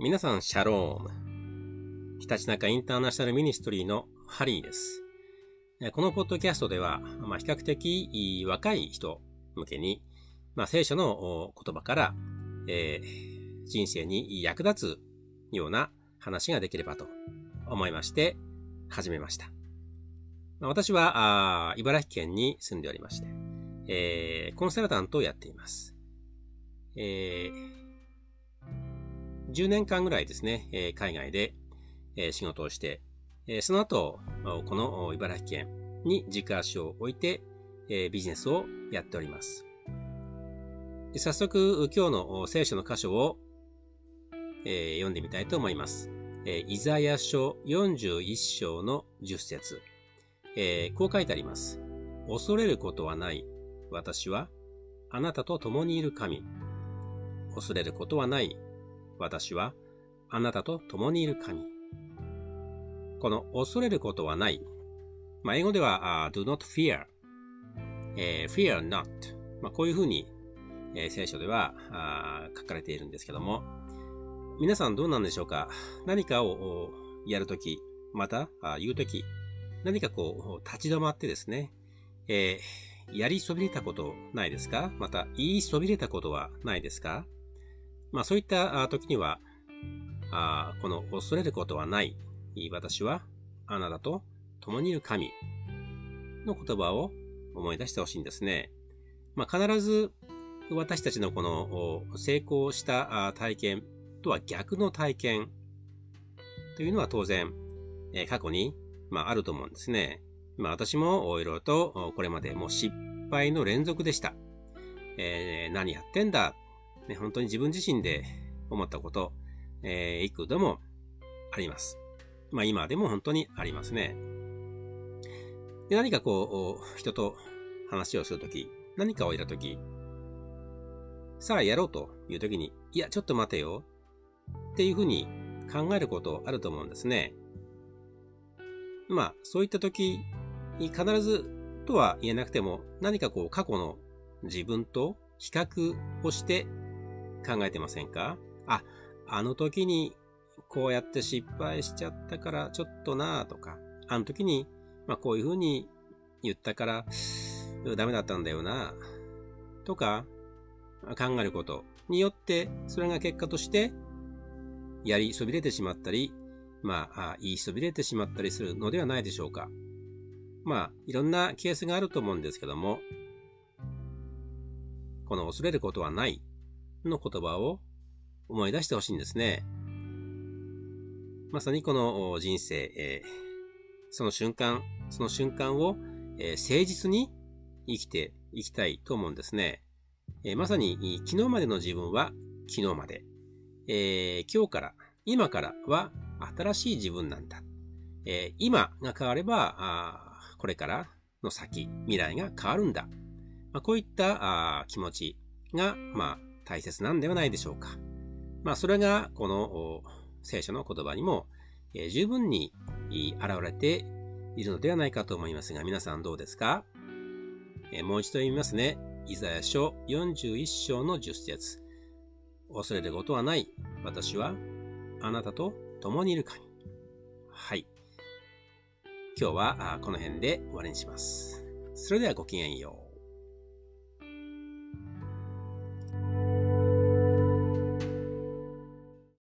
皆さん、シャローム。ひたちなかインターナショナルミニストリーのハリーです。このポッドキャストでは、まあ、比較的若い人向けに、まあ、聖書の言葉から、えー、人生に役立つような話ができればと思いまして、始めました。私は、茨城県に住んでおりまして、えー、コンサルタントをやっています。えー、10年間ぐらいですね、え、海外で、え、仕事をして、え、その後、この茨城県に軸足を置いて、え、ビジネスをやっております。早速、今日の聖書の箇所を、え、読んでみたいと思います。えー、イザヤ書41章の10節、え、こう書いてあります。恐れることはない。私は、あなたと共にいる神。恐れることはない。私は、あなたと共にいる神。この恐れることはない。まあ、英語では、uh, do not fear、えー、fear not。まあ、こういうふうに、えー、聖書では書かれているんですけども、皆さんどうなんでしょうか？何かをやるとき、また言うとき、何かこう、立ち止まってですね、えー、やりそびれたことないですか？また、言いそびれたことはないですか？まあそういった時には、あこの恐れることはない。私はあなたと共にいる神の言葉を思い出してほしいんですね。まあ必ず私たちのこの成功した体験とは逆の体験というのは当然、過去にまあ、あると思うんですね。まあ、私もいろいろとこれまでもう失敗の連続でした。えー、何やってんだ、ね。本当に自分自身で思ったこと、えー、幾度もあります。まあ、今でも本当にありますね。で何かこう、人と話をするとき、何かをやるとき、さあやろうというときに、いや、ちょっと待てよ。っていうふうに考えることあると思うんですね。まあ、そういった時に必ずとは言えなくても、何かこう過去の自分と比較をして考えてませんか？あ、あの時にこうやって失敗しちゃったからちょっとなぁとか、あの時に、まあこういう風に言ったからダメだったんだよなとか考えることによって、それが結果としてやりそびれてしまったり、まあ、言いそびれてしまったりするのではないでしょうか。まあ、いろんなケースがあると思うんですけども、この恐れることはないの言葉を思い出してほしいんですね。まさにこの人生、えー、その瞬間、その瞬間を、えー、誠実に生きていきたいと思うんですね。えー、まさに昨日までの自分は昨日まで、え今日から、今からは新しい自分なんだ。え、今が変われば、あこれからの先、未来が変わるんだ。まあ、こういったあ気持ちが、まあ、大切なんではないでしょうか。まあ、それが、この聖書の言葉にも、え、十分に現れているのではないかと思いますが、皆さんどうですか、え、もう一度読みますね。イザヤ書41章の10節恐れることはない。私はあなたと共にいる神。はい。今日はこの辺で終わりにします。それではごきげんよう。